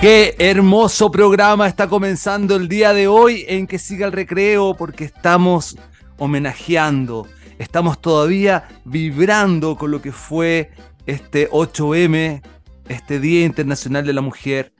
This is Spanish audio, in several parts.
Qué hermoso programa está comenzando el día de hoy en que siga el recreo porque estamos homenajeando, estamos todavía vibrando con lo que fue este 8M, este Día Internacional de la Mujer.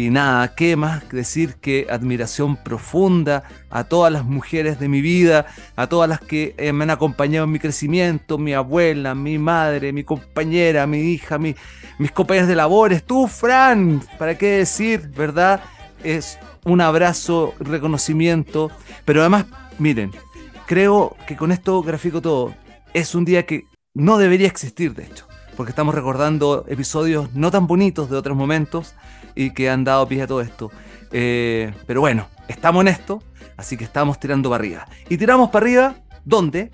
Y nada, qué más decir que admiración profunda a todas las mujeres de mi vida, a todas las que eh, me han acompañado en mi crecimiento, mi abuela, mi madre, mi compañera, mi hija, mi, mis compañeros de labores, tú, Fran, ¿para qué decir, verdad? Es un abrazo, reconocimiento, pero además, miren, creo que con esto grafico todo. Es un día que no debería existir, de hecho, porque estamos recordando episodios no tan bonitos de otros momentos y que han dado pie a todo esto. Eh, pero bueno, estamos en esto, así que estamos tirando para arriba. Y tiramos para arriba, ¿dónde?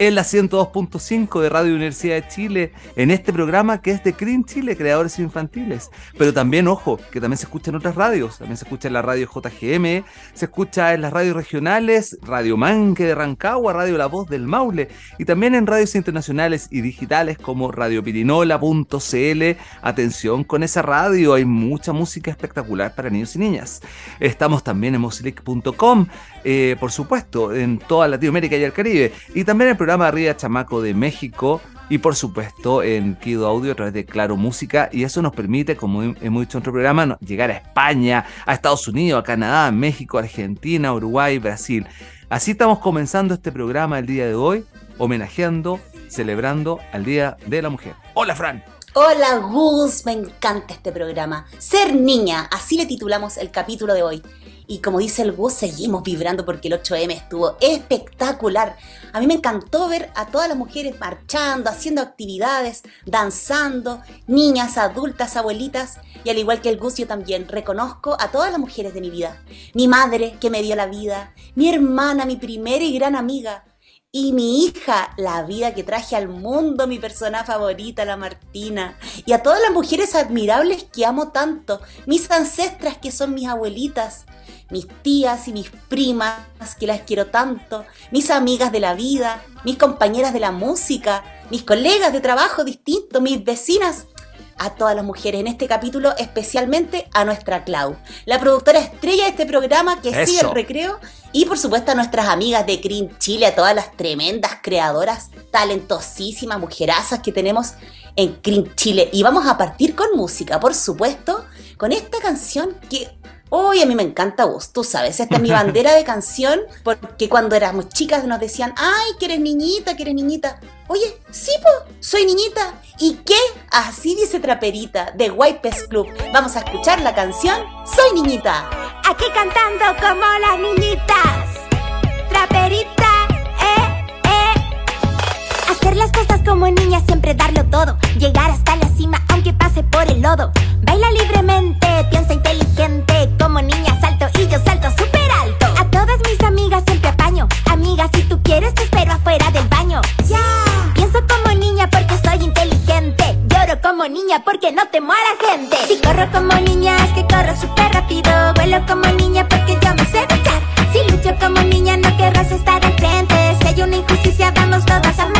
En la 102.5 de Radio Universidad de Chile, en este programa que es de Cream Chile, Creadores Infantiles. Pero también, ojo, que también se escucha en otras radios. También se escucha en la radio JGM, se escucha en las radios regionales, Radio Manque de Rancagua, Radio La Voz del Maule, y también en radios internacionales y digitales como radiopirinola.cl. Atención con esa radio, hay mucha música espectacular para niños y niñas. Estamos también en mosilic.com, eh, por supuesto, en toda Latinoamérica y el Caribe. Y también el programa Arriba Chamaco de México. Y por supuesto en Kido Audio a través de Claro Música. Y eso nos permite, como hemos dicho en otro programa, llegar a España, a Estados Unidos, a Canadá, México, Argentina, Uruguay, Brasil. Así estamos comenzando este programa el día de hoy, homenajeando, celebrando al Día de la Mujer. Hola, Fran. Hola Gus, me encanta este programa. Ser niña, así le titulamos el capítulo de hoy. Y como dice el Gus, seguimos vibrando porque el 8M estuvo espectacular. A mí me encantó ver a todas las mujeres marchando, haciendo actividades, danzando, niñas, adultas, abuelitas. Y al igual que el Gus, yo también reconozco a todas las mujeres de mi vida. Mi madre que me dio la vida, mi hermana, mi primera y gran amiga, y mi hija, la vida que traje al mundo, mi persona favorita, la Martina. Y a todas las mujeres admirables que amo tanto, mis ancestras que son mis abuelitas, mis tías y mis primas que las quiero tanto, mis amigas de la vida, mis compañeras de la música, mis colegas de trabajo distintos, mis vecinas. A todas las mujeres en este capítulo, especialmente a nuestra Clau, la productora estrella de este programa que sigue el recreo y por supuesto a nuestras amigas de Green Chile, a todas las tremendas creadoras, talentosísimas, mujerazas que tenemos en Green Chile. Y vamos a partir con música, por supuesto, con esta canción que hoy a mí me encanta vos, tú sabes, esta es mi bandera de canción, porque cuando éramos chicas nos decían, ay, que eres niñita, que eres niñita. Oye, sí, po, soy niñita. ¿Y qué? Así dice Traperita, de White Club. Vamos a escuchar la canción Soy Niñita. Aquí cantando como las niñitas. Traperita, eh, eh. Hacer las cosas como niña, siempre darlo todo. Llegar hasta la cima, aunque pase por el lodo. Baila libremente, piensa inteligente. Como niña salto y yo salto súper alto. A todas mis amigas siempre apaño. Amiga, si tú quieres, te espero afuera del baño. Ya. Pienso como niña porque soy inteligente. Lloro como niña porque no temo a la gente. Si corro como niña, es que corro súper rápido. Vuelo como niña porque yo me sé duchar. Si lucho como niña, no querrás estar al frente. Si hay una injusticia, vamos todas a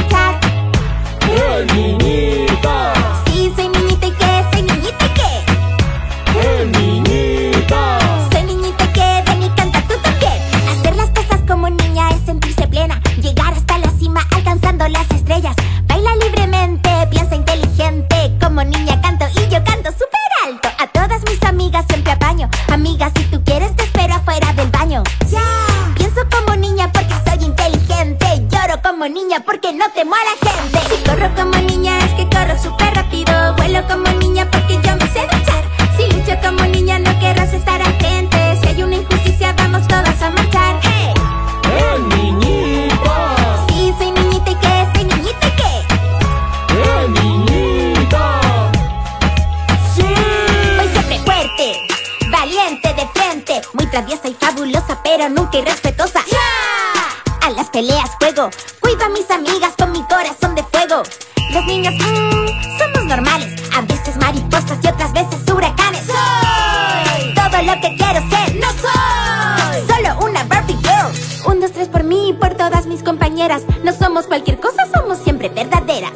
juego, cuido a mis amigas con mi corazón de fuego. Los niños, mmm, somos normales, a veces mariposas y otras veces huracanes. Soy todo lo que quiero ser, no soy solo una Barbie Girl. Un, dos, tres por mí y por todas mis compañeras. No somos cualquier cosa, somos siempre verdaderas.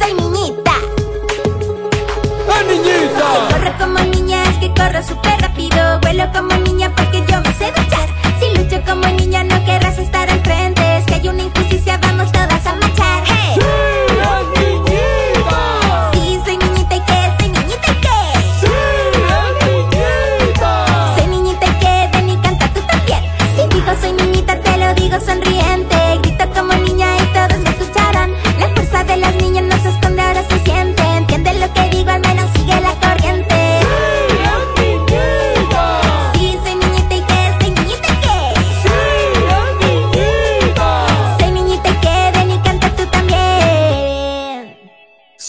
Soy niñita. Corro como niña, es que corro súper rápido. Vuelo como niña porque yo me sé duchar.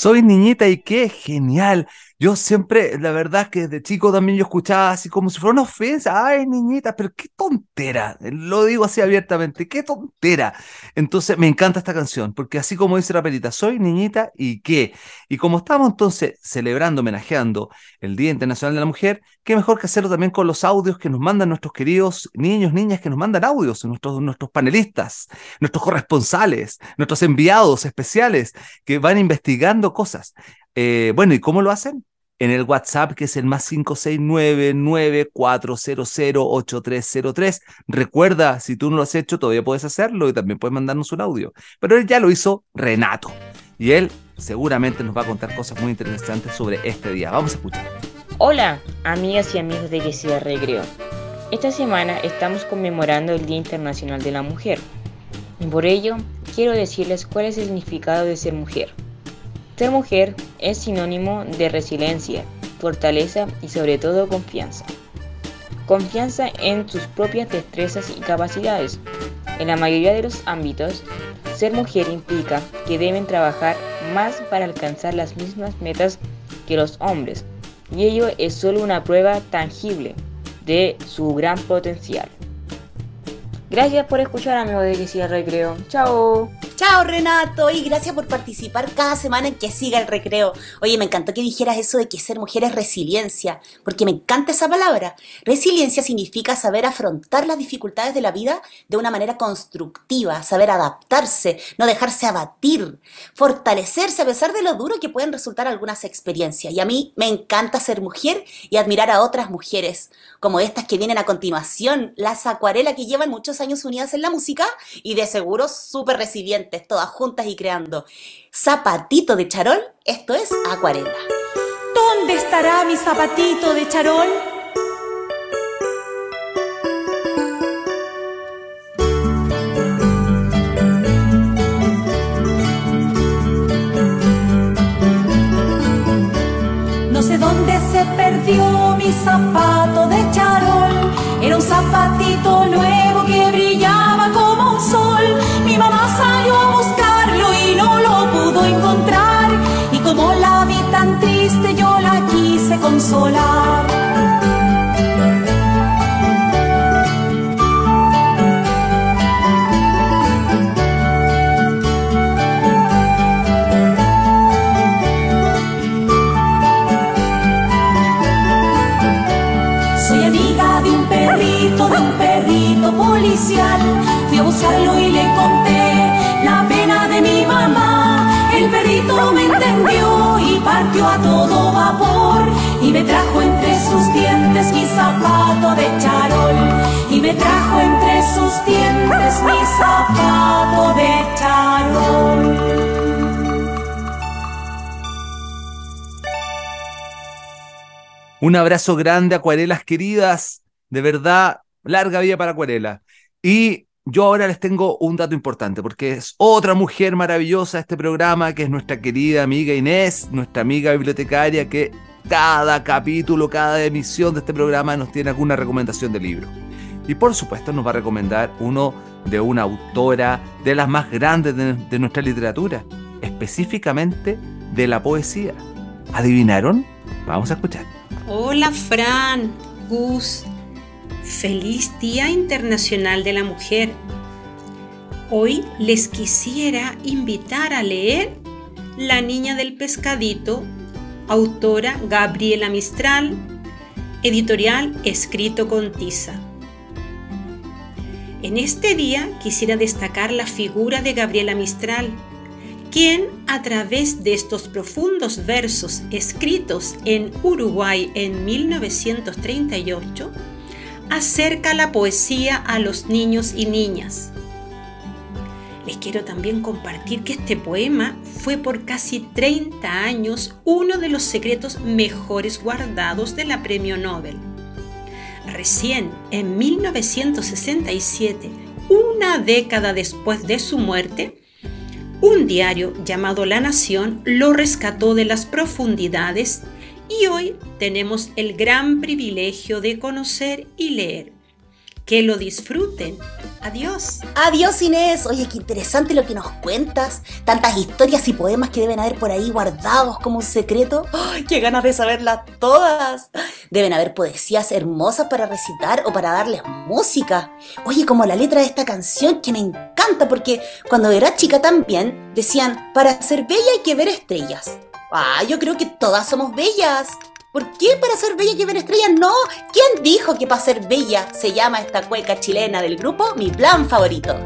Soy niñita y qué genial. Yo siempre, la verdad que desde chico también yo escuchaba así como si fuera una ofensa. Ay, niñita, pero qué tontera. Lo digo así abiertamente, qué tontera. Entonces me encanta esta canción, porque así como dice la perita, soy niñita y qué. Y como estamos entonces celebrando, homenajeando el Día Internacional de la Mujer, qué mejor que hacerlo también con los audios que nos mandan nuestros queridos niños, niñas que nos mandan audios, nuestros, nuestros panelistas, nuestros corresponsales, nuestros enviados especiales que van investigando cosas. Eh, bueno, ¿y cómo lo hacen? En el WhatsApp, que es el más 569-9400-8303. Recuerda, si tú no lo has hecho, todavía puedes hacerlo y también puedes mandarnos un audio. Pero él ya lo hizo Renato. Y él seguramente nos va a contar cosas muy interesantes sobre este día. Vamos a escuchar. Hola, amigas y amigos de Que Recreo. Esta semana estamos conmemorando el Día Internacional de la Mujer. Por ello, quiero decirles cuál es el significado de ser mujer. Ser mujer es sinónimo de resiliencia, fortaleza y sobre todo confianza. Confianza en sus propias destrezas y capacidades. En la mayoría de los ámbitos, ser mujer implica que deben trabajar más para alcanzar las mismas metas que los hombres, y ello es solo una prueba tangible de su gran potencial. Gracias por escuchar amigos de Que Siga Recreo. Chao. Chao Renato y gracias por participar cada semana en que siga el recreo. Oye, me encantó que dijeras eso de que ser mujer es resiliencia, porque me encanta esa palabra. Resiliencia significa saber afrontar las dificultades de la vida de una manera constructiva, saber adaptarse, no dejarse abatir, fortalecerse a pesar de lo duro que pueden resultar algunas experiencias. Y a mí me encanta ser mujer y admirar a otras mujeres, como estas que vienen a continuación, las acuarelas que llevan muchos años unidas en la música y de seguro súper resilientes, todas juntas y creando. Zapatito de charol, esto es acuarela. ¿Dónde estará mi zapatito de charol? Perdió mi zapato de charol. Era un zapatito nuevo que brillaba trajo entre sus dientes mi de charol. Un abrazo grande, acuarelas queridas. De verdad, larga vida para acuarela. Y yo ahora les tengo un dato importante, porque es otra mujer maravillosa de este programa, que es nuestra querida amiga Inés, nuestra amiga bibliotecaria, que cada capítulo, cada emisión de este programa nos tiene alguna recomendación de libro. Y por supuesto nos va a recomendar uno de una autora de las más grandes de, nuestra literatura, específicamente de la poesía. ¿Adivinaron? Vamos a escuchar. Hola Fran, Gus. Feliz Día Internacional de la Mujer. Hoy les quisiera invitar a leer La Niña del Pescadito, autora Gabriela Mistral, editorial Escrito con Tiza. En este día quisiera destacar la figura de Gabriela Mistral, quien a través de estos profundos versos escritos en Uruguay en 1938, acerca la poesía a los niños y niñas. Les quiero también compartir que este poema fue por casi 30 años uno de los secretos mejores guardados de la Premio Nobel. Recién en 1967, una década después de su muerte, un diario llamado La Nación lo rescató de las profundidades y hoy tenemos el gran privilegio de conocer y leer. Que lo disfruten. Adiós. Adiós Inés. Oye, qué interesante lo que nos cuentas. Tantas historias y poemas que deben haber por ahí guardados como un secreto. ¡Ay, ¡Qué ganas de saberlas todas! Deben haber poesías hermosas para recitar o para darles música. Oye, como la letra de esta canción que me encanta porque cuando era chica también decían, para ser bella hay que ver estrellas. Ah, yo creo que todas somos bellas. ¿Por qué para ser bella que ver estrellas? No. ¿Quién dijo que para ser bella se llama esta cueca chilena del grupo Mi Plan Favorito?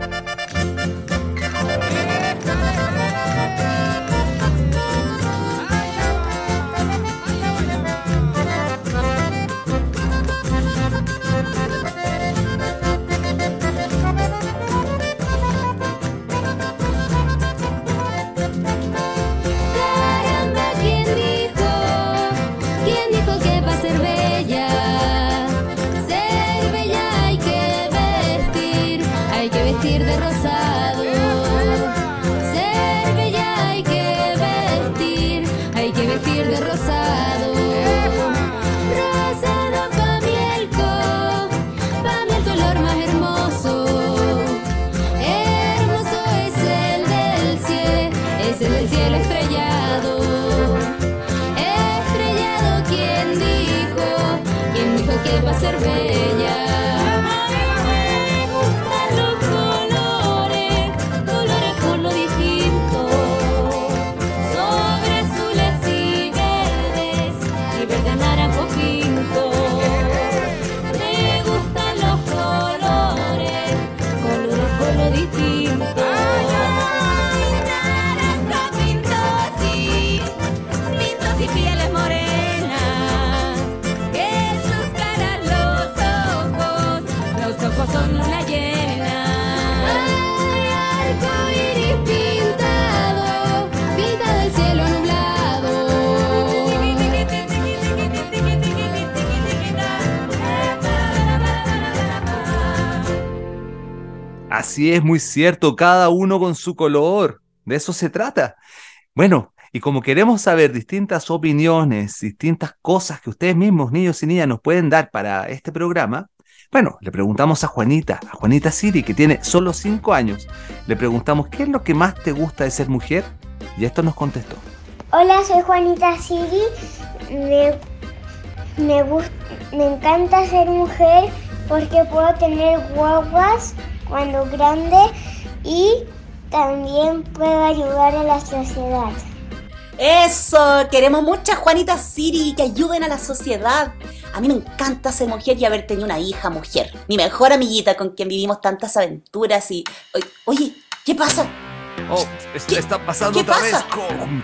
Así es, muy cierto, cada uno con su color. De eso se trata. Bueno, y como queremos saber distintas opiniones, distintas cosas que ustedes mismos, niños y niñas, nos pueden dar para este programa, bueno, le preguntamos a Juanita, a Juanita Siri, que tiene solo 5 años, le preguntamos qué es lo que más te gusta de ser mujer, y esto nos contestó. Hola, soy Juanita Siri. Me, me, encanta ser mujer porque puedo tener guaguas cuando grande y también puedo ayudar a la sociedad. Eso, queremos muchas Juanitas Siri que ayuden a la sociedad. A mí me encanta ser mujer y haber tenido una hija mujer. Mi mejor amiguita con quien vivimos tantas aventuras y... Oye, Oye, ¿qué pasa? Oh, esto ¿Qué- está pasando qué otra pasa? vez. con-.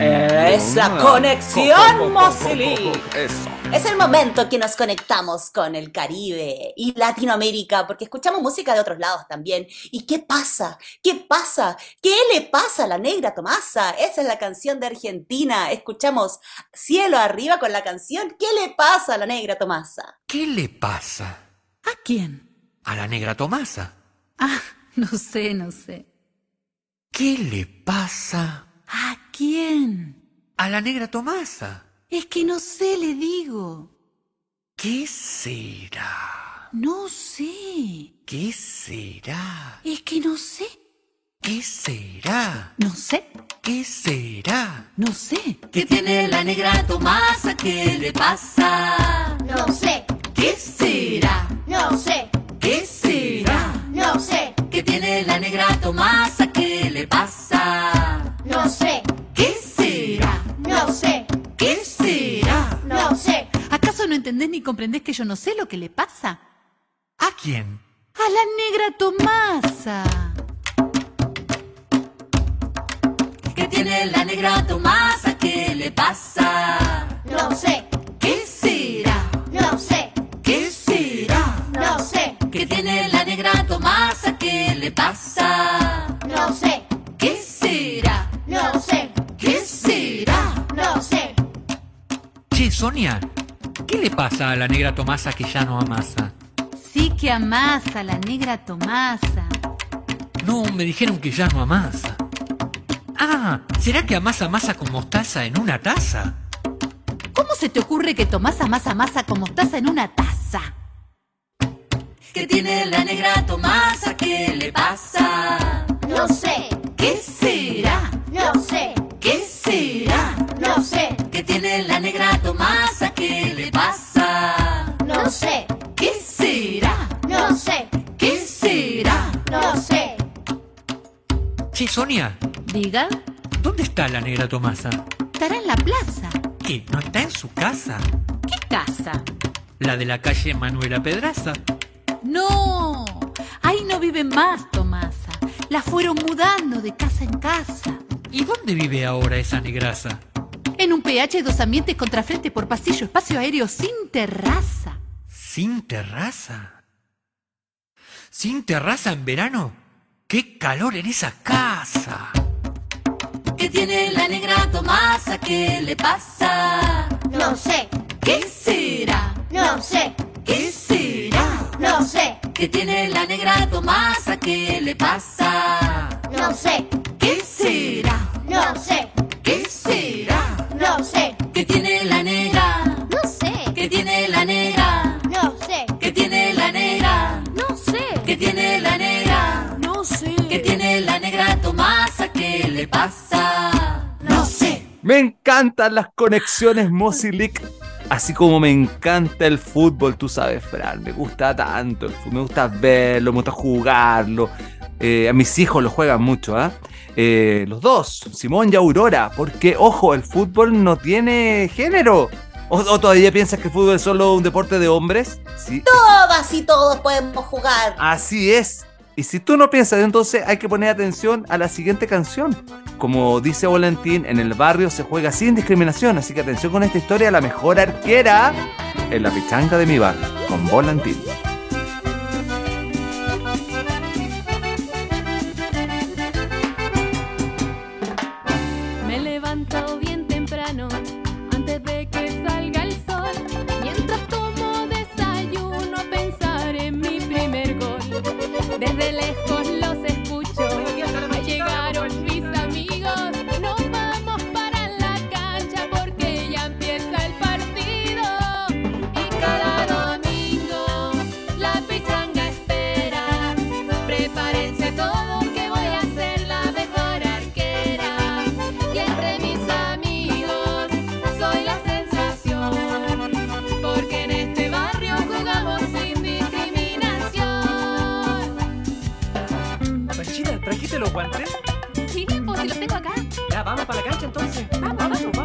Es la conexión, Mosili. Eso. Es el momento que nos conectamos con el Caribe y Latinoamérica, porque escuchamos música de otros lados también. ¿Y qué pasa? ¿Qué pasa? ¿Qué le pasa a la negra Tomasa? Esa es la canción de Argentina. Escuchamos Cielo Arriba con la canción ¿Qué le pasa a la negra Tomasa? ¿Qué le pasa ¿A quién? a la negra Tomasa? Ah, no sé, no sé. ¿Qué le pasa ¿A quién? a la negra Tomasa? Es que no sé, le digo. ¿Qué será? No sé. ¿Qué será? Es que no sé. ¿Qué será? No sé. ¿Qué será? No sé. ¿Qué tiene la negra Tomasa? ¿Qué le pasa? No sé. ¿Qué será? No sé, ¿Qué será? no sé, ¿Qué tiene la negra Tomasa? ¿Qué le pasa? no sé, ¿Qué será? no sé, ¿Qué será? no sé. ¿Acaso no entendés ni comprendés que yo no sé lo que le pasa? ¿A quién? A la negra Tomasa. ¿Qué tiene la negra Tomasa? ¿Qué le pasa? No sé, pasa a la negra Tomasa que ya no amasa? Sí que amasa la negra Tomasa. No, me dijeron que ya no amasa. Ah, ¿será que amasa masa con mostaza en una taza? ¿Cómo se te ocurre que Tomasa amasa masa como mostaza en una taza? ¿Qué tiene la negra Tomasa? ¿Qué le pasa? No sé, ¿Qué será? no sé, ¿Qué será? no sé, ¿Qué tiene la negra Tomasa? ¿Qué le pasa? No sé, ¿Qué será? no sé, ¿Qué será? no sé. Che, Sonia, Diga, ¿dónde está la negra Tomasa? estará en la plaza. ¿Qué? ¿No está en su casa? ¿Qué casa? La de la calle Manuela Pedraza. No, ahí no vive más Tomasa. La fueron mudando de casa en casa. ¿Y dónde vive ahora esa negraza? En un PH dos ambientes contrafrente por pasillo, espacio aéreo sin terraza. ¿Sin terraza? ¿Sin terraza en verano? ¡Qué calor en esa casa! ¿Qué tiene la negra Tomasa? ¿Qué le pasa? No sé, ¿Qué será? no sé, ¿Qué será? no sé, ¿Qué tiene la negra Tomasa? ¿Qué le pasa? no sé, encantan las conexiones Mozilic, así como me encanta el fútbol, tú sabes, Fran. Me gusta tanto el fútbol, me gusta verlo, me gusta jugarlo. Eh, a mis hijos lo juegan mucho, ¿ah? Eh, los dos, Simón y Aurora, porque, ojo, el fútbol no tiene género. ¿O, o todavía piensas que el fútbol es solo un deporte de hombres? Sí, Todas y todos podemos jugar. Así es. Y si tú no piensas, entonces hay que poner atención a la siguiente canción. Como dice Volantín, en el barrio se juega sin discriminación, así que atención con esta historia, la mejor arquera en la pichanga de mi barrio, con Volantín. Los guantes? Sí, pues si los tengo acá. Ya, vamos para la cancha entonces. Vamos, vamos.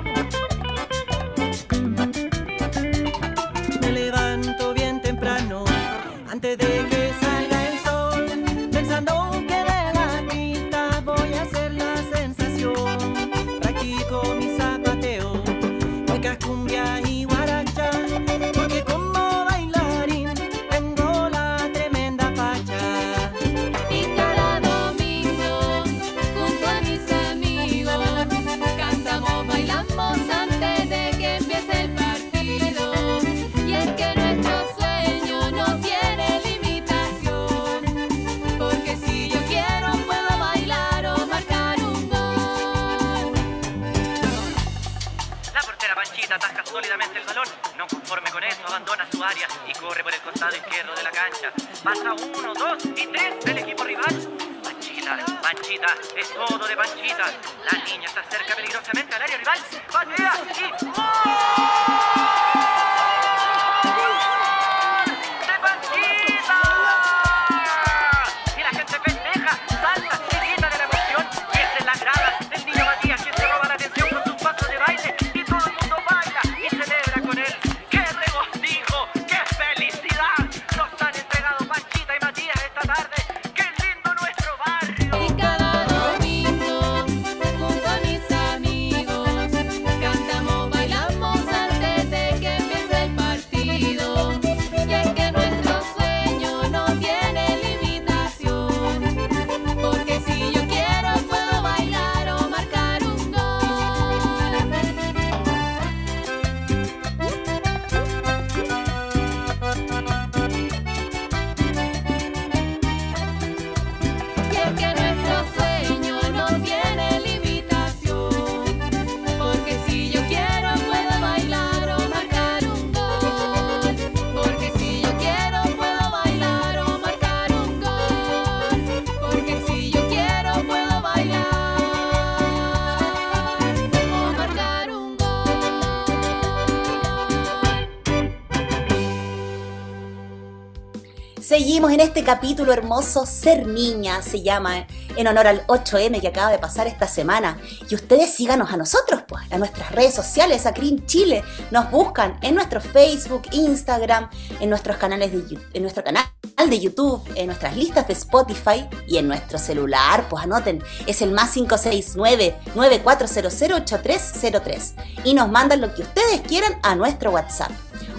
En este capítulo hermoso, Ser Niña se llama, en honor al 8M que acaba de pasar esta semana. Y ustedes síganos a nosotros, pues, a nuestras redes sociales, a Green Chile. Nos buscan en nuestro Facebook, Instagram, en nuestros canales de en nuestro canal de YouTube, en nuestras listas de Spotify y en nuestro celular. Pues anoten, es el más 569-9400-8303. Y nos mandan lo que ustedes quieran a nuestro WhatsApp.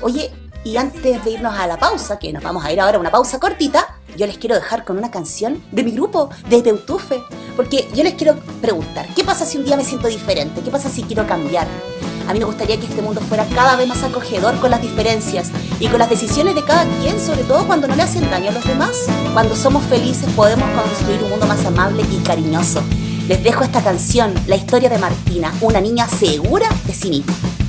Oye, y antes de irnos a la pausa, que nos vamos a ir ahora a una pausa cortita, yo les quiero dejar con una canción de mi grupo, de Teutufe. Porque yo les quiero preguntar, ¿qué pasa si un día me siento diferente? ¿Qué pasa si quiero cambiar? A mí me gustaría que este mundo fuera cada vez más acogedor con las diferencias y con las decisiones de cada quien, sobre todo cuando no le hacen daño a los demás. Cuando somos felices podemos construir un mundo más amable y cariñoso. Les dejo esta canción, la historia de Martina, una niña segura de sí misma.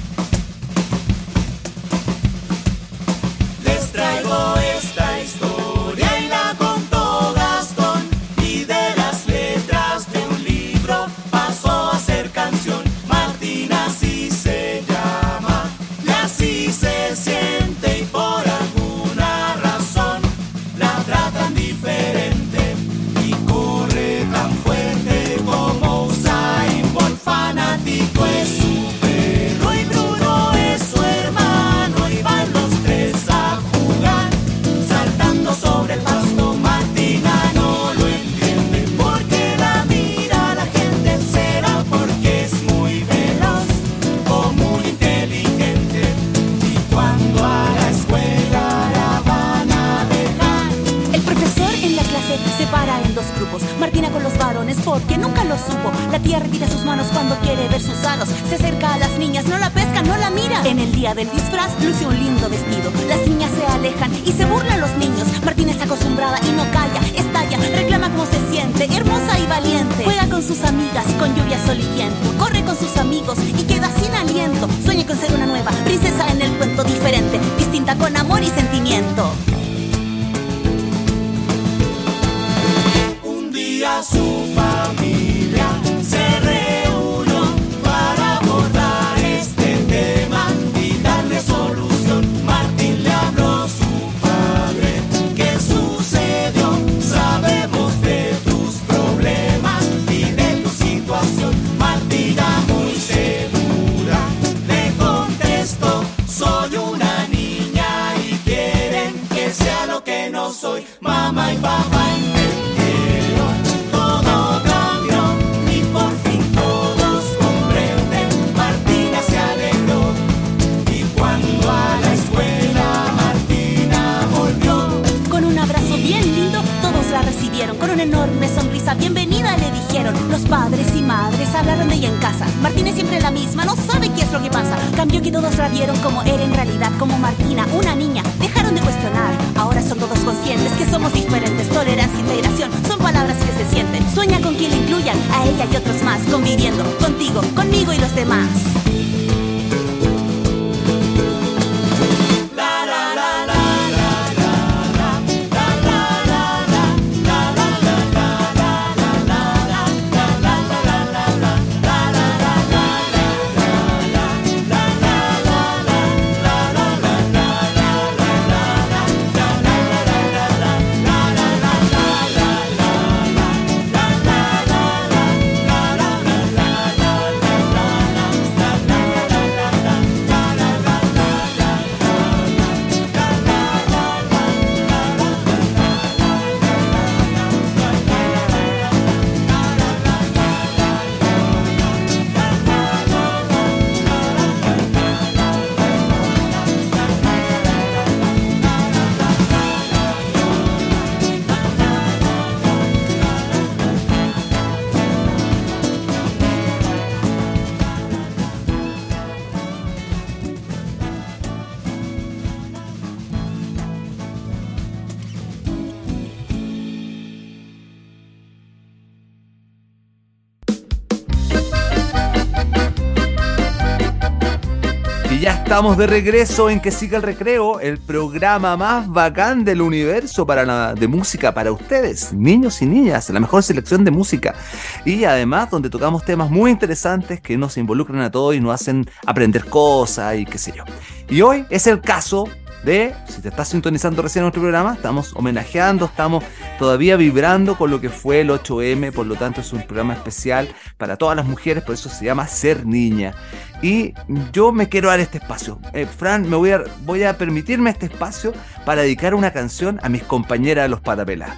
Porque nunca lo supo. La tía retira sus manos cuando quiere ver sus aros. Se acerca a las niñas, no la pesca, no la mira. En el día del disfraz luce un lindo vestido. Las niñas se alejan y se burlan los niños. Martina está acostumbrada y no calla, estalla, reclama cómo se siente, hermosa y valiente. Juega con sus amigas, con lluvia, sol y viento. Corre con sus amigos y queda sin aliento. Sueña con ser una nueva princesa en el cuento diferente, distinta con amor y sentimiento. Un día su una enorme sonrisa, bienvenida le dijeron. Los padres y madres hablaron de ella en casa. Martina es siempre la misma, no sabe qué es lo que pasa. Cambió que todos la vieron como era en realidad, como Martina, una niña. Dejaron de cuestionar. Ahora son todos conscientes que somos diferentes. Tolerancia, integración, son palabras que se sienten. Sueña con que la incluyan, a ella y otros más, conviviendo contigo, conmigo y los demás. Estamos de regreso en Que Siga el Recreo, el programa más bacán del universo para de música para ustedes, niños y niñas, la mejor selección de música. Y además donde tocamos temas muy interesantes que nos involucran a todos y nos hacen aprender cosas y qué sé yo. Y hoy es el caso si te estás sintonizando recién nuestro programa, estamos homenajeando, estamos todavía vibrando con lo que fue el 8M, por lo tanto es un programa especial para todas las mujeres, por eso se llama Ser Niña. Y yo me quiero dar este espacio. Eh, Fran, me voy a, a permitirme este espacio para dedicar una canción a mis compañeras de los Patapelas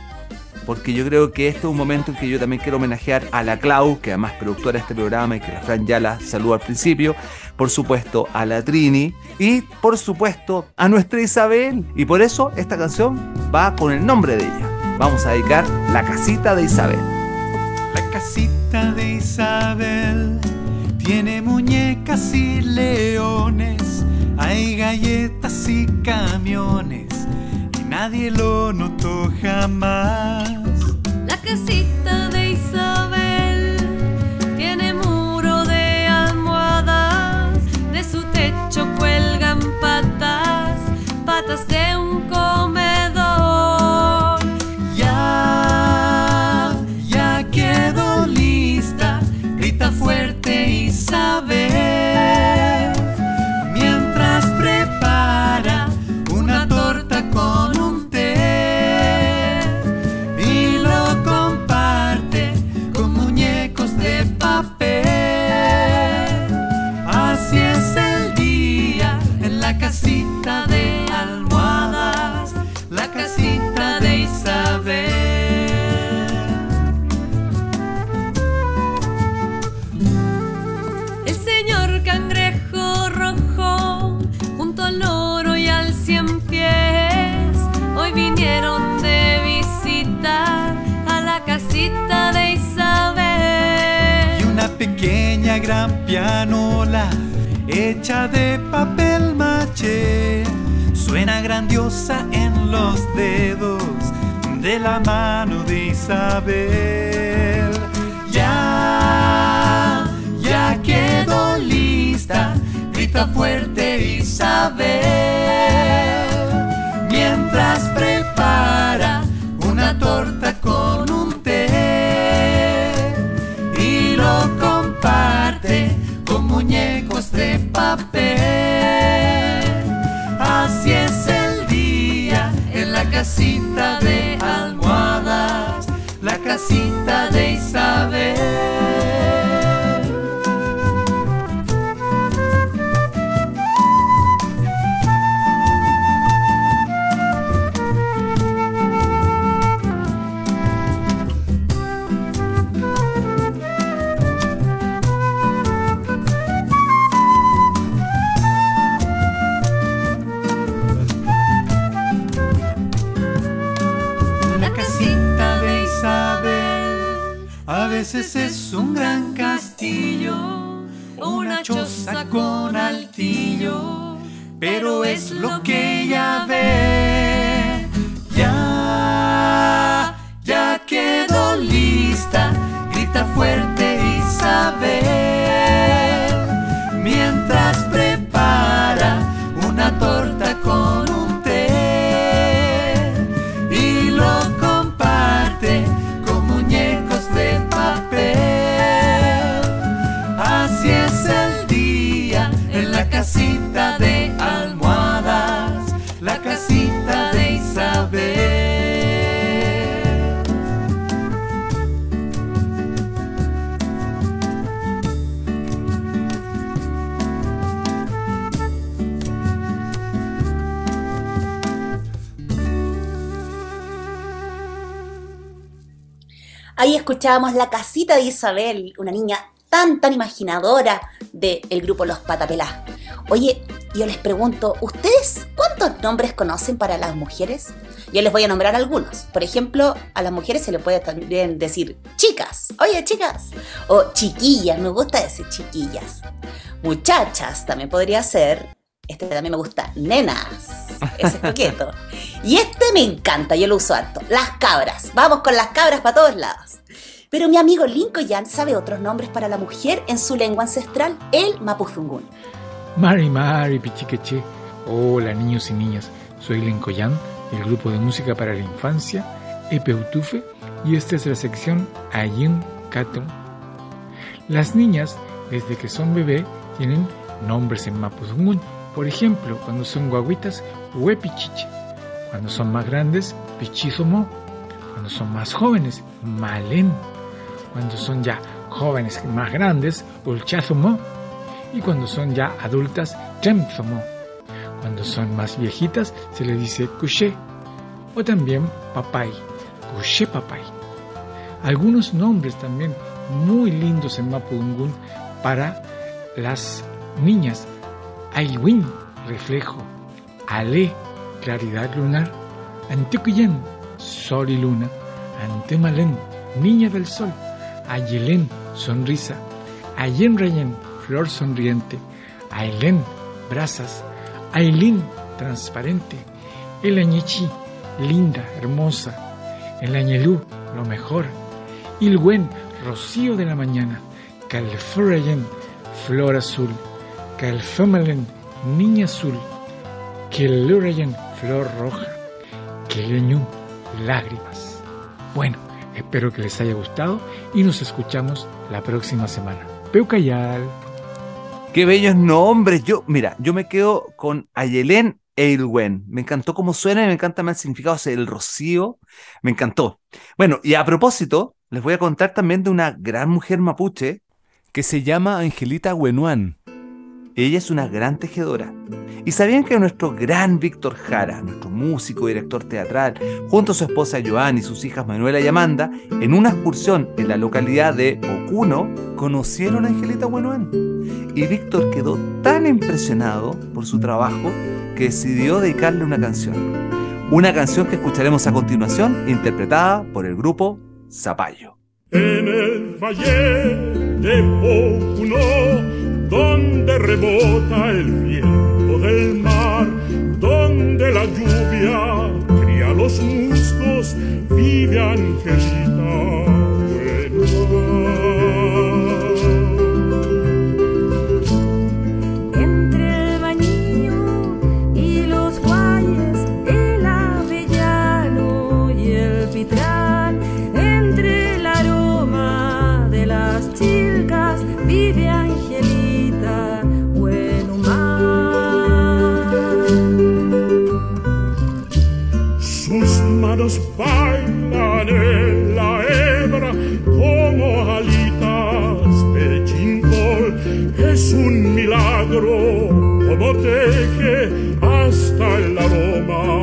porque yo creo que este es un momento en que yo también quiero homenajear a la Clau, que además es productora de este programa y que la Fran ya la saludó al principio, por supuesto a la Trini y por supuesto a nuestra Isabel. Y por eso esta canción va con el nombre de ella. Vamos a dedicar La casita de Isabel. La casita de Isabel tiene muñecas y leones, hay galletas y camiones y nadie lo notó jamás. La casita de Isabel patas de Ya, ya quedó lista, grita fuerte Isabel, escuchábamos la casita de Isabel, una niña tan, tan imaginadora del grupo Los Patapelá. Oye, yo les pregunto, ¿ustedes cuántos nombres conocen para las mujeres? Yo les voy a nombrar algunos. Por ejemplo, a las mujeres se les puede también decir chicas. Oye, chicas. O chiquillas, me gusta decir chiquillas. Muchachas también podría ser. Este también me gusta, nenas. Ese es coqueto. Y este me encanta, yo lo uso harto. Las cabras. Vamos con las cabras para todos lados. Pero mi amigo Linko Yan sabe otros nombres para la mujer en su lengua ancestral, el mapuzungún. Mari Mari Pichiqueche. Hola niños y niñas, soy Lencoyan del grupo de música para la infancia Epeutufe y esta es la sección Ayun Katun. Las niñas, desde que son bebé, tienen nombres en Mapuzungún. Por ejemplo, cuando son guaguitas, Huepichiche. Cuando son más grandes, Pichizomo. Cuando son más jóvenes, Malen. Cuando son ya jóvenes más grandes, Ulchazomo. Y cuando son ya adultas, Tremzomo. Cuando son más viejitas, se les dice Kushe. O también Papay. Kushe Papay. Algunos nombres también muy lindos en Mapudungun para las niñas. Aiwin, reflejo. Ale, claridad lunar. Antikuyen, sol y luna. Antemalen, niña del sol. Ayelen, sonrisa. Ayen Rayen, flor sonriente. Ailen, brasas. Ailin, transparente. El añechi, linda, hermosa. El añelú, lo mejor. Ilwen, rocío de la mañana. Calfurayen, flor azul. Calfamalen, niña azul. Kelurayen, flor roja. Keleñú, lágrimas. Bueno, espero que les haya gustado y nos escuchamos la próxima semana. Peucayal. Qué bellos nombres. Yo, mira, yo me quedo con Ayelén e Ilwen. Me encantó cómo suena y me encanta más el significado. O sea, el rocío. Me encantó. Bueno, y a propósito, les voy a contar también de una gran mujer mapuche que se llama Angelita Huenuán. Ella es una gran tejedora. ¿Y sabían que nuestro gran Víctor Jara, nuestro músico y director teatral, junto a su esposa Joan y sus hijas Manuela y Amanda, en una excursión en la localidad de Ocuno, conocieron a Angelita Huenuán? Y Víctor quedó tan impresionado por su trabajo que decidió dedicarle una canción. Una canción que escucharemos a continuación, interpretada por el grupo Zapallo. En el valle de Ocuno, donde rebota el viento del mar, donde la lluvia cría los musgos, vive Angelita. Sus bailan en la hebra como alitas de chincol. Es un milagro como teje hasta el aroma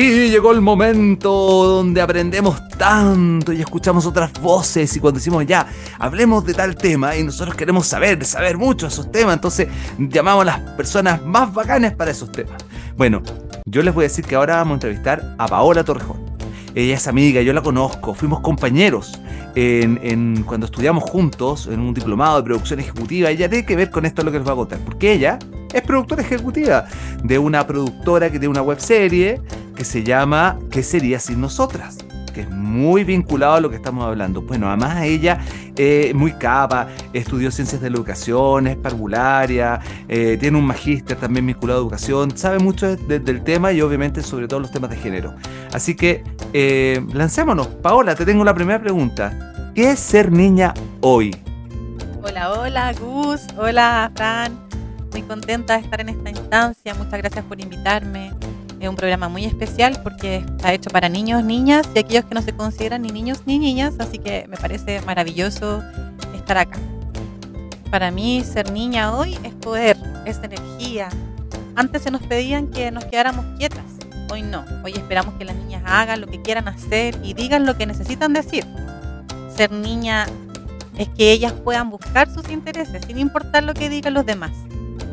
Y llegó el momento donde aprendemos tanto y escuchamos otras voces y cuando decimos ya, hablemos de tal tema y nosotros queremos saber, saber mucho de esos temas, entonces llamamos a las personas más bacanas para esos temas. Bueno, yo les voy a decir que ahora vamos a entrevistar a Paola Torrejón. Ella es amiga, yo la conozco, fuimos compañeros en, cuando estudiamos juntos en un diplomado de producción ejecutiva. Ella tiene que ver con esto lo que les voy a contar, porque ella es productora ejecutiva de una productora que tiene una web serie que se llama ¿Qué sería sin nosotras? Que es muy vinculado a lo que estamos hablando. Bueno, además ella es muy capa, estudió ciencias de la educación, es parvularia, eh, tiene un magíster también vinculado a educación, sabe mucho de- de- del tema y obviamente sobre todo los temas de género. Así que eh, lancémonos. Paola, te tengo la primera pregunta. ¿Qué es ser niña hoy? Hola, hola, Gus. Hola, Fran. Muy contenta de estar en esta instancia. Muchas gracias por invitarme. Es un programa muy especial porque está hecho para niños, niñas y aquellos que no se consideran ni niños ni niñas, así que me parece maravilloso estar acá. Para mí, ser niña hoy es poder, es energía. Antes se nos pedían que nos quedáramos quietas, hoy no. Hoy esperamos que las niñas hagan lo que quieran hacer y digan lo que necesitan decir. Ser niña es que ellas puedan buscar sus intereses sin importar lo que digan los demás.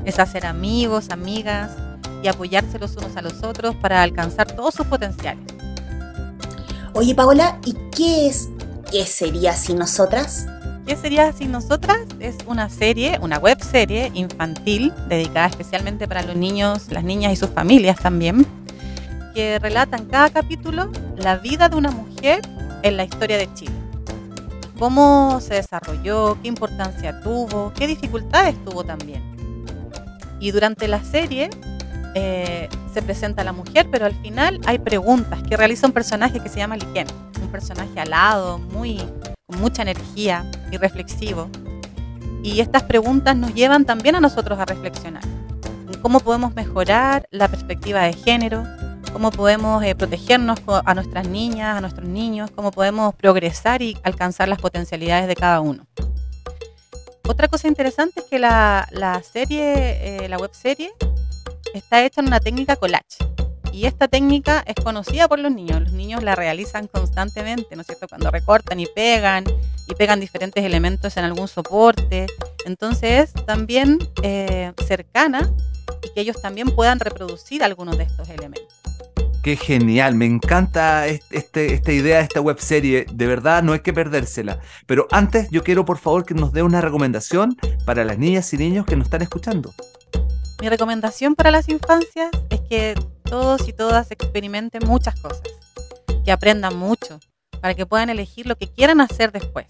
Es hacer amigos, amigas y apoyarse los unos a los otros para alcanzar todos sus potenciales. Oye, Paola, ¿y qué es, qué sería sin nosotras? ¿Qué sería sin nosotras? Es una serie, una web serie infantil dedicada especialmente para los niños, las niñas y sus familias también, que relata en cada capítulo la vida de una mujer en la historia de Chile. Cómo se desarrolló, qué importancia tuvo, qué dificultades tuvo también. Y durante la serie eh, se presenta la mujer, pero al final hay preguntas que realiza un personaje que se llama Liken, un personaje alado, muy, con mucha energía y reflexivo. Y estas preguntas nos llevan también a nosotros a reflexionar cómo podemos mejorar la perspectiva de género, cómo podemos eh, protegernos a nuestras niñas, a nuestros niños, cómo podemos progresar y alcanzar las potencialidades de cada uno. Otra cosa interesante es que la, la serie, eh, la web serie, está hecha en una técnica collage. Y esta técnica es conocida por los niños. Los niños la realizan constantemente, ¿no es cierto? Cuando recortan y pegan y pegan diferentes elementos en algún soporte. Entonces es también eh, cercana y que ellos también puedan reproducir algunos de estos elementos. Qué genial, me encanta est- este, esta idea de esta web serie. De verdad, no hay que perdérsela. Pero antes, yo quiero por favor que nos dé una recomendación para las niñas y niños que nos están escuchando. Mi recomendación para las infancias es que todos y todas experimenten muchas cosas, que aprendan mucho, para que puedan elegir lo que quieran hacer después.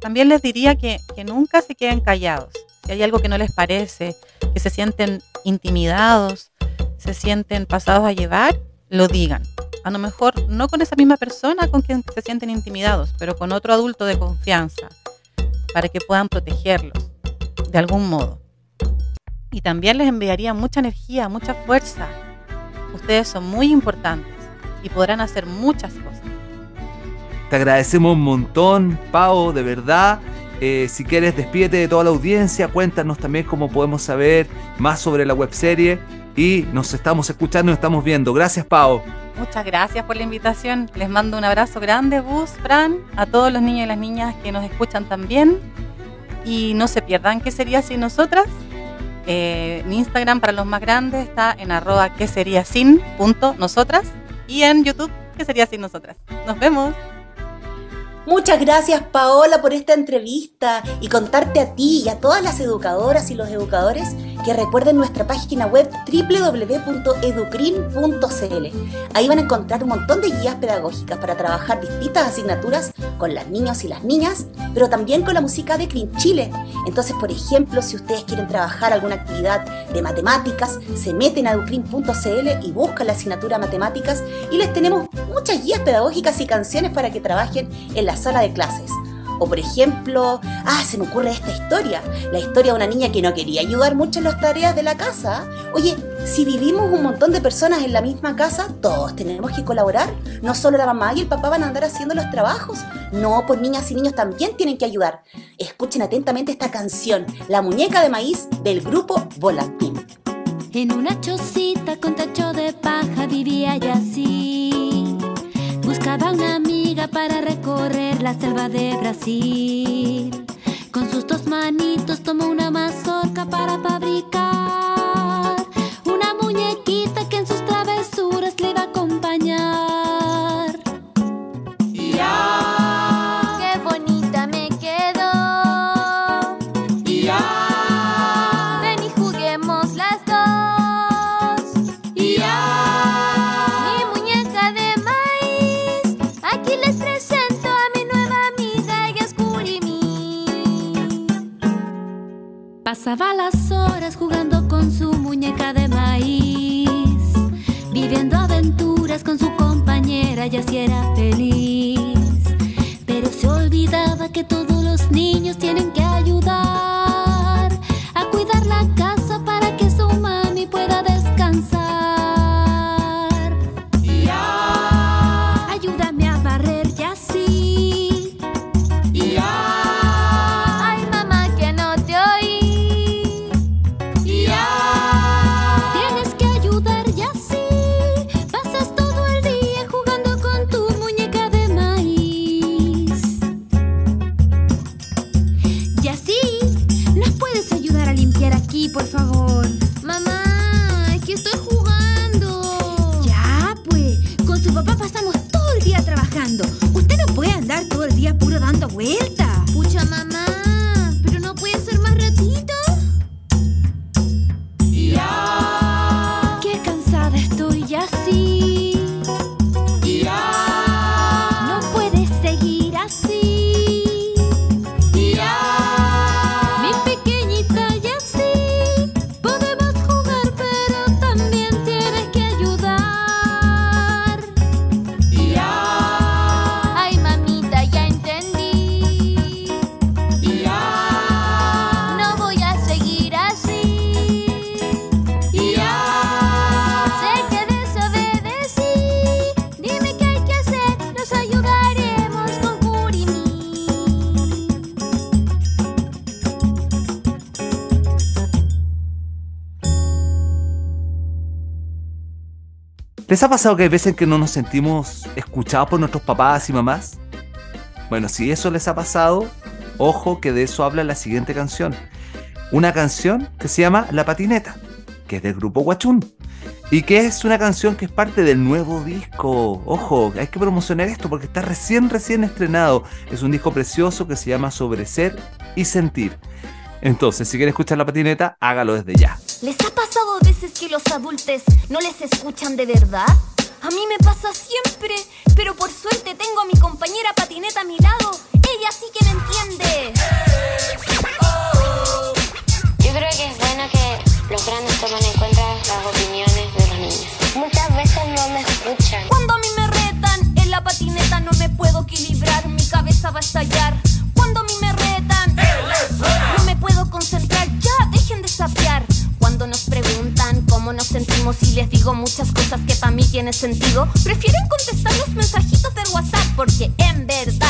También les diría que, que nunca se queden callados. Si hay algo que no les parece, que se sienten intimidados, se sienten pasados a llevar, lo digan. A lo mejor no con esa misma persona con quien se sienten intimidados, pero con otro adulto de confianza, para que puedan protegerlos de algún modo. Y también les enviaría mucha energía, mucha fuerza. Ustedes son muy importantes y podrán hacer muchas cosas. Te agradecemos un montón, Pau, de verdad. Eh, si quieres, despídete de toda la audiencia, cuéntanos también cómo podemos saber más sobre la webserie y nos estamos escuchando y nos estamos viendo. Gracias, Pau. Muchas gracias por la invitación. Les mando un abrazo grande, Bus, Fran, a todos los niños y las niñas que nos escuchan también. Y no se pierdan qué sería sin nosotras. Eh, en Instagram para los más grandes está en arroba que sería sin punto nosotras y en YouTube qué sería sin nosotras. Nos vemos. Muchas gracias Paola por esta entrevista y contarte a ti y a todas las educadoras y los educadores que recuerden nuestra página web www.educrin.cl. Ahí van a encontrar un montón de guías pedagógicas para trabajar distintas asignaturas con las niños y las niñas, pero también con la música de Crin Chile. Entonces, por ejemplo, si ustedes quieren trabajar alguna actividad de matemáticas, se meten a educrin.cl y buscan la asignatura matemáticas y les tenemos muchas guías pedagógicas y canciones para que trabajen en la sala de clases. O por ejemplo, ah, se me ocurre esta historia, la historia de una niña que no quería ayudar mucho en las tareas de la casa. Oye, si vivimos un montón de personas en la misma casa, todos tenemos que colaborar. No solo la mamá y el papá van a andar haciendo los trabajos. No, pues niñas y niños también tienen que ayudar. Escuchen atentamente esta canción, La muñeca de maíz del grupo Volantín. En una chocita con techo de paja vivía una amiga para recorrer la selva de Brasil. Con sus dos manitos tomó una mazorca para fabricar. Pasaba las horas jugando con su muñeca de maíz, viviendo aventuras con su compañera y así era feliz. Pero se olvidaba que todos los niños tienen ¿Les ha pasado que hay veces que no nos sentimos escuchados por nuestros papás y mamás? Bueno, si eso les ha pasado, ojo que de eso habla la siguiente canción. Una canción que se llama La Patineta, que es del grupo Guachún. Y que es una canción que es parte del nuevo disco. Ojo, hay que promocionar esto porque está recién, recién estrenado. Es un disco precioso que se llama Sobre Ser y Sentir. Entonces, si quiere escuchar la patineta, hágalo desde ya. ¿Les ha pasado a veces que los adultos no les escuchan de verdad? A mí me pasa siempre, pero por suerte tengo a mi compañera patineta a mi lado. Ella sí que me entiende. Yo creo que es bueno que los grandes tomen en cuenta las opiniones de los niños. Muchas veces no me escuchan. Cuando a mí me retan en la patineta no me puedo equilibrar, mi cabeza va a estallar. Cuando a mí me les digo muchas cosas que para mí tienen sentido, prefieren contestar los mensajitos del WhatsApp porque en verdad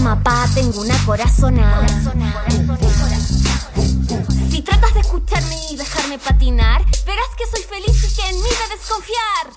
mamá, pa, tengo una corazonada. Si tratas de escucharme y dejarme patinar, verás que soy feliz y que en mí debes confiar.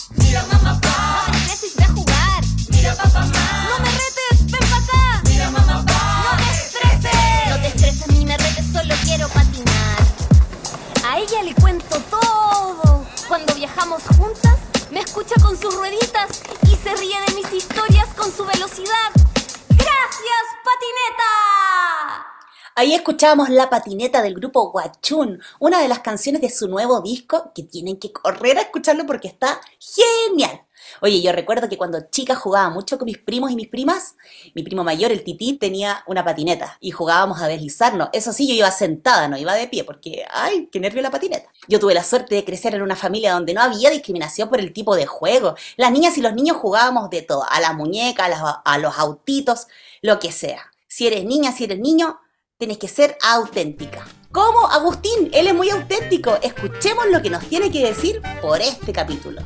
Ahí escuchábamos La Patineta del grupo Guachún, una de las canciones de su nuevo disco que tienen que correr a escucharlo porque está genial. Oye, yo recuerdo que cuando chica jugaba mucho con mis primos y mis primas, mi primo mayor, el tití, tenía una patineta y jugábamos a deslizarnos. Eso sí, yo iba sentada, no iba de pie, porque, ay, qué nervio la patineta. Yo tuve la suerte de crecer en una familia donde no había discriminación por el tipo de juego. Las niñas y los niños jugábamos de todo, a la muñeca, a, a los autitos, lo que sea. Si eres niña, si eres niño, tienes que ser auténtica. ¿Cómo? Agustín, él es muy auténtico. Escuchemos lo que nos tiene que decir por este capítulo.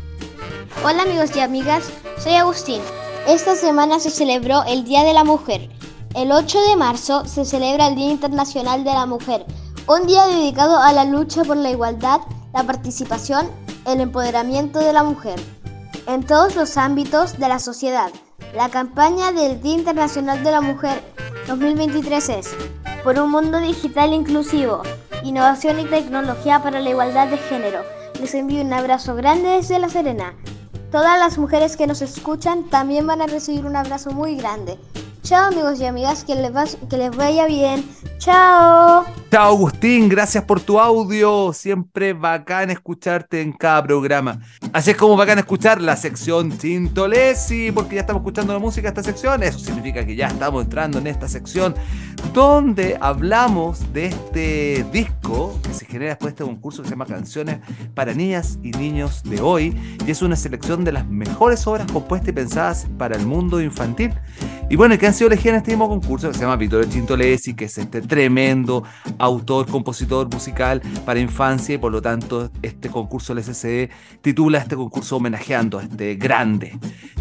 Hola amigos y amigas, soy Agustín. Esta semana se celebró el Día de la Mujer. El 8 de marzo se celebra el Día Internacional de la Mujer, un día dedicado a la lucha por la igualdad, la participación, el empoderamiento de la mujer en todos los ámbitos de la sociedad. La campaña del Día Internacional de la Mujer 2023 es por un mundo digital inclusivo, innovación y tecnología para la igualdad de género. Les envío un abrazo grande desde La Serena. Todas las mujeres que nos escuchan también van a recibir un abrazo muy grande. Chao amigos y amigas, que les, va- que les vaya bien. Chao. Chao Agustín, gracias por tu audio. Siempre bacán escucharte en cada programa. Así es como bacán escuchar la sección Tintolesi, porque ya estamos escuchando la música de esta sección. Eso significa que ya estamos entrando en esta sección donde hablamos de este disco que se genera después de este concurso que se llama Canciones para Niñas y Niños de Hoy. Y es una selección de las mejores obras compuestas y pensadas para el mundo infantil. Y bueno, que han sido elegidas en este mismo concurso que se llama Vittorio Cintolesi, que es este tremendo autor, compositor musical para infancia y por lo tanto este concurso del SCD titula este concurso homenajeando a este grande.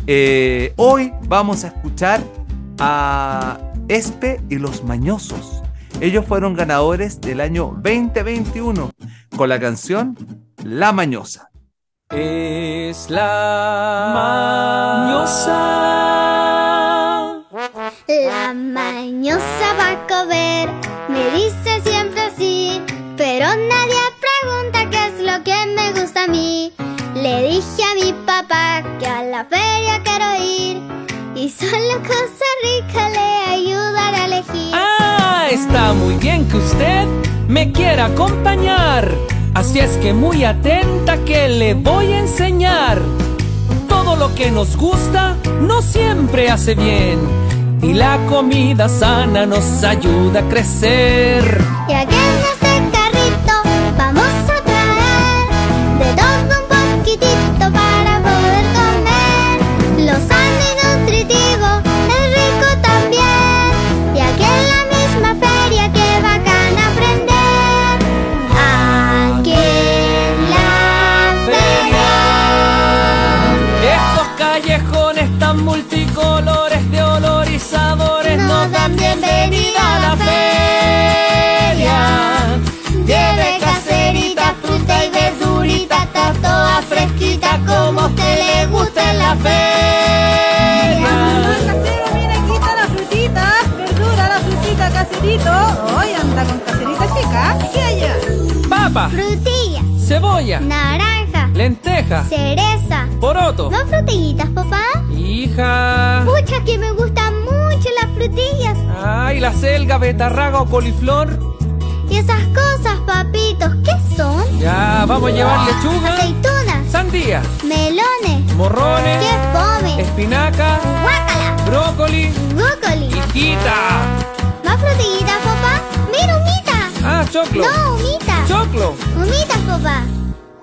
Eh, hoy vamos a escuchar a Espe y los Mañosos. Ellos fueron ganadores del año 2021 con la canción La Mañosa. Es la mañosa. La mañosa va a comer, me dice siempre así, pero nadie pregunta qué es lo que me gusta a mí. Le dije a mi papá que a la feria quiero ir y solo cosas ricas le ayudan a elegir. Ah, está muy bien que usted me quiera acompañar. Así es que muy atenta que le voy a enseñar. Todo lo que nos gusta no siempre hace bien. Y la comida sana nos ayuda a crecer. Está toda fresquita como usted le gusta en la feria. Mira, quita la frutita, verdura, la frutita, caserito. Hoy anda con caserita chica. ¿Qué hay allá? Papa, Frutilla, cebolla, naranja, lenteja, cereza. poroto. ¿No frutillitas, papá? Hija. Pucha, que me gustan mucho las frutillas. Ay, la selga, betarraga o coliflor. Y esas cosas, papitos, ¿qué son? Ya, vamos a llevar lechuga, Aceitunas, sandía, melones, morrones, ¡Qué fome! espinaca, guácala, brócoli, brócoli. hijita. ¿Más frutillitas, papá? ¡Mira, humita! Ah, choclo. No, humita. Choclo. Humitas, papá.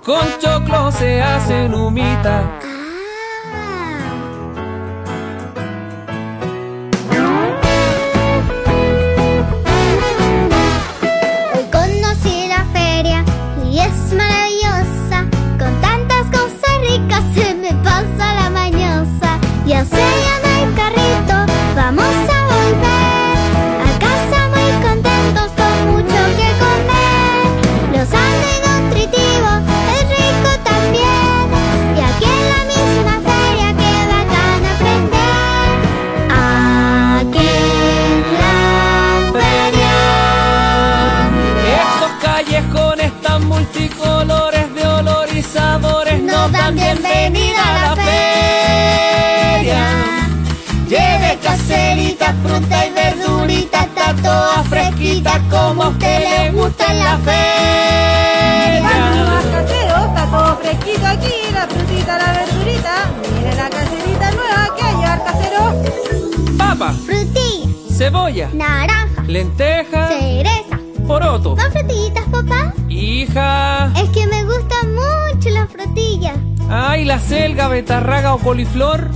Con choclo se hacen humita. Mañosa. Y Caserita, fruta y verdurita, está toda fresquita como a usted le gusta en la feria. más casero, está todo fresquito aquí, la frutita, la verdurita. Mire la caserita nueva que hay al casero. Papa, Frutilla, cebolla, naranja, lenteja, cereza. poroto. ¿Más frutillitas, papá? Hija. Es que me gustan mucho las frutillas. Ay, la selga, betarraga o coliflor.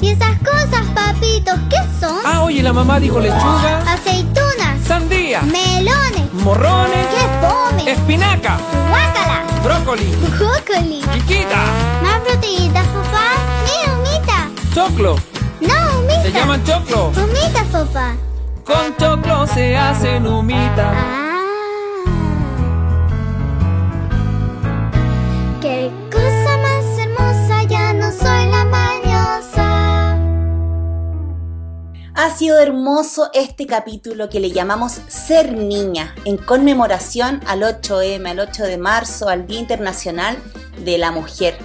¿Y esas cosas, papitos, qué son? Ah, oye, la mamá dijo lechuga, Aceitunas, sandía, melones, morrones, ¡Qué fome! espinaca, guácala, brócoli, brócoli. chiquita, ¿Más frutillitas, papá? Mira, humita. choclo. No, humita. Se llaman choclo. Humitas, papá. Con choclo se hacen humita. Qué Ha sido hermoso este capítulo que le llamamos Ser Niña, en conmemoración al 8M, al 8 de marzo, al Día Internacional de la Mujer.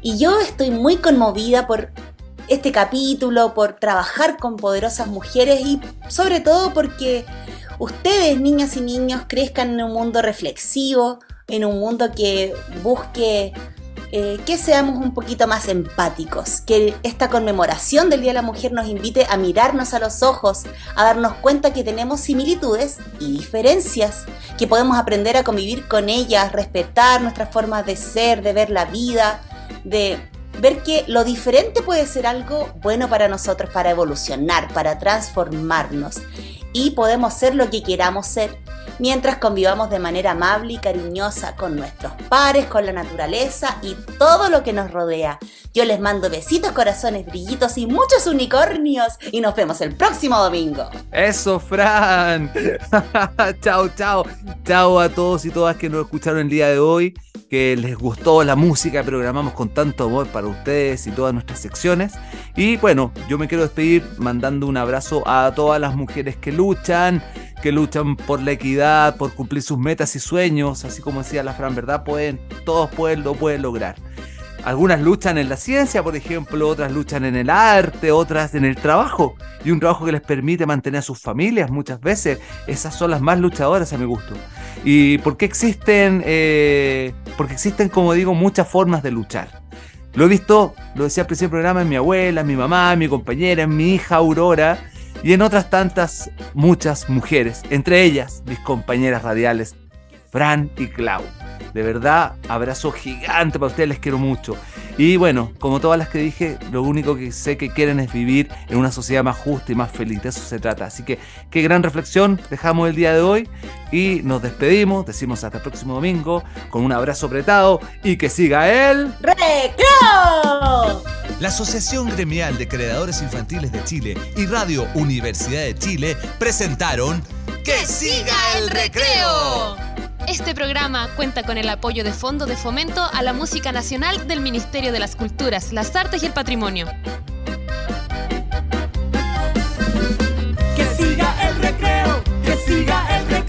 Y yo estoy muy conmovida por este capítulo, por trabajar con poderosas mujeres y sobre todo porque ustedes, niñas y niños, crezcan en un mundo reflexivo, en un mundo que busque eh, que seamos un poquito más empáticos, que esta conmemoración del Día de la Mujer nos invite a mirarnos a los ojos, a darnos cuenta que tenemos similitudes y diferencias, que podemos aprender a convivir con ellas, respetar nuestras formas de ser, de ver la vida, de ver que lo diferente puede ser algo bueno para nosotros, para evolucionar, para transformarnos y podemos ser lo que queramos ser mientras convivamos de manera amable y cariñosa con nuestros pares, con la naturaleza y todo lo que nos rodea. Yo les mando besitos, corazones, brillitos y muchos unicornios y nos vemos el próximo domingo. Eso, Fran. chao, chao. Chao a todos y todas que nos escucharon el día de hoy, que les gustó la música programamos con tanto amor para ustedes y todas nuestras secciones. Y bueno, yo me quiero despedir mandando un abrazo a todas las mujeres que luchan, que luchan por la equidad, por cumplir sus metas y sueños, así como decía la Fran, ¿verdad? Pueden, todos pueden, lo pueden lograr. Algunas luchan en la ciencia, por ejemplo, otras luchan en el arte, otras en el trabajo. Y un trabajo que les permite mantener a sus familias muchas veces. Esas son las más luchadoras a mi gusto. ¿Y por qué existen? eh, porque existen, como digo, muchas formas de luchar. Lo he visto, lo decía al principio del programa, en mi abuela, en mi mamá, en mi compañera, en mi hija Aurora y en otras tantas, muchas mujeres. Entre ellas, mis compañeras radiales, Fran y Clau. De verdad, abrazo gigante para ustedes, les quiero mucho. Y bueno, como todas las que dije, lo único que sé que quieren es vivir en una sociedad más justa y más feliz. De eso se trata. Así que qué gran reflexión dejamos el día de hoy y nos despedimos. Decimos hasta el próximo domingo con un abrazo apretado y que siga el ¡Recreo! La Asociación Gremial de Creadores Infantiles de Chile y Radio Universidad de Chile presentaron ¡Que siga el recreo! Este programa cuenta con el apoyo de Fondo de Fomento a la Música Nacional del Ministerio de las Culturas, las Artes y el Patrimonio. Que siga el recreo, que siga el recreo.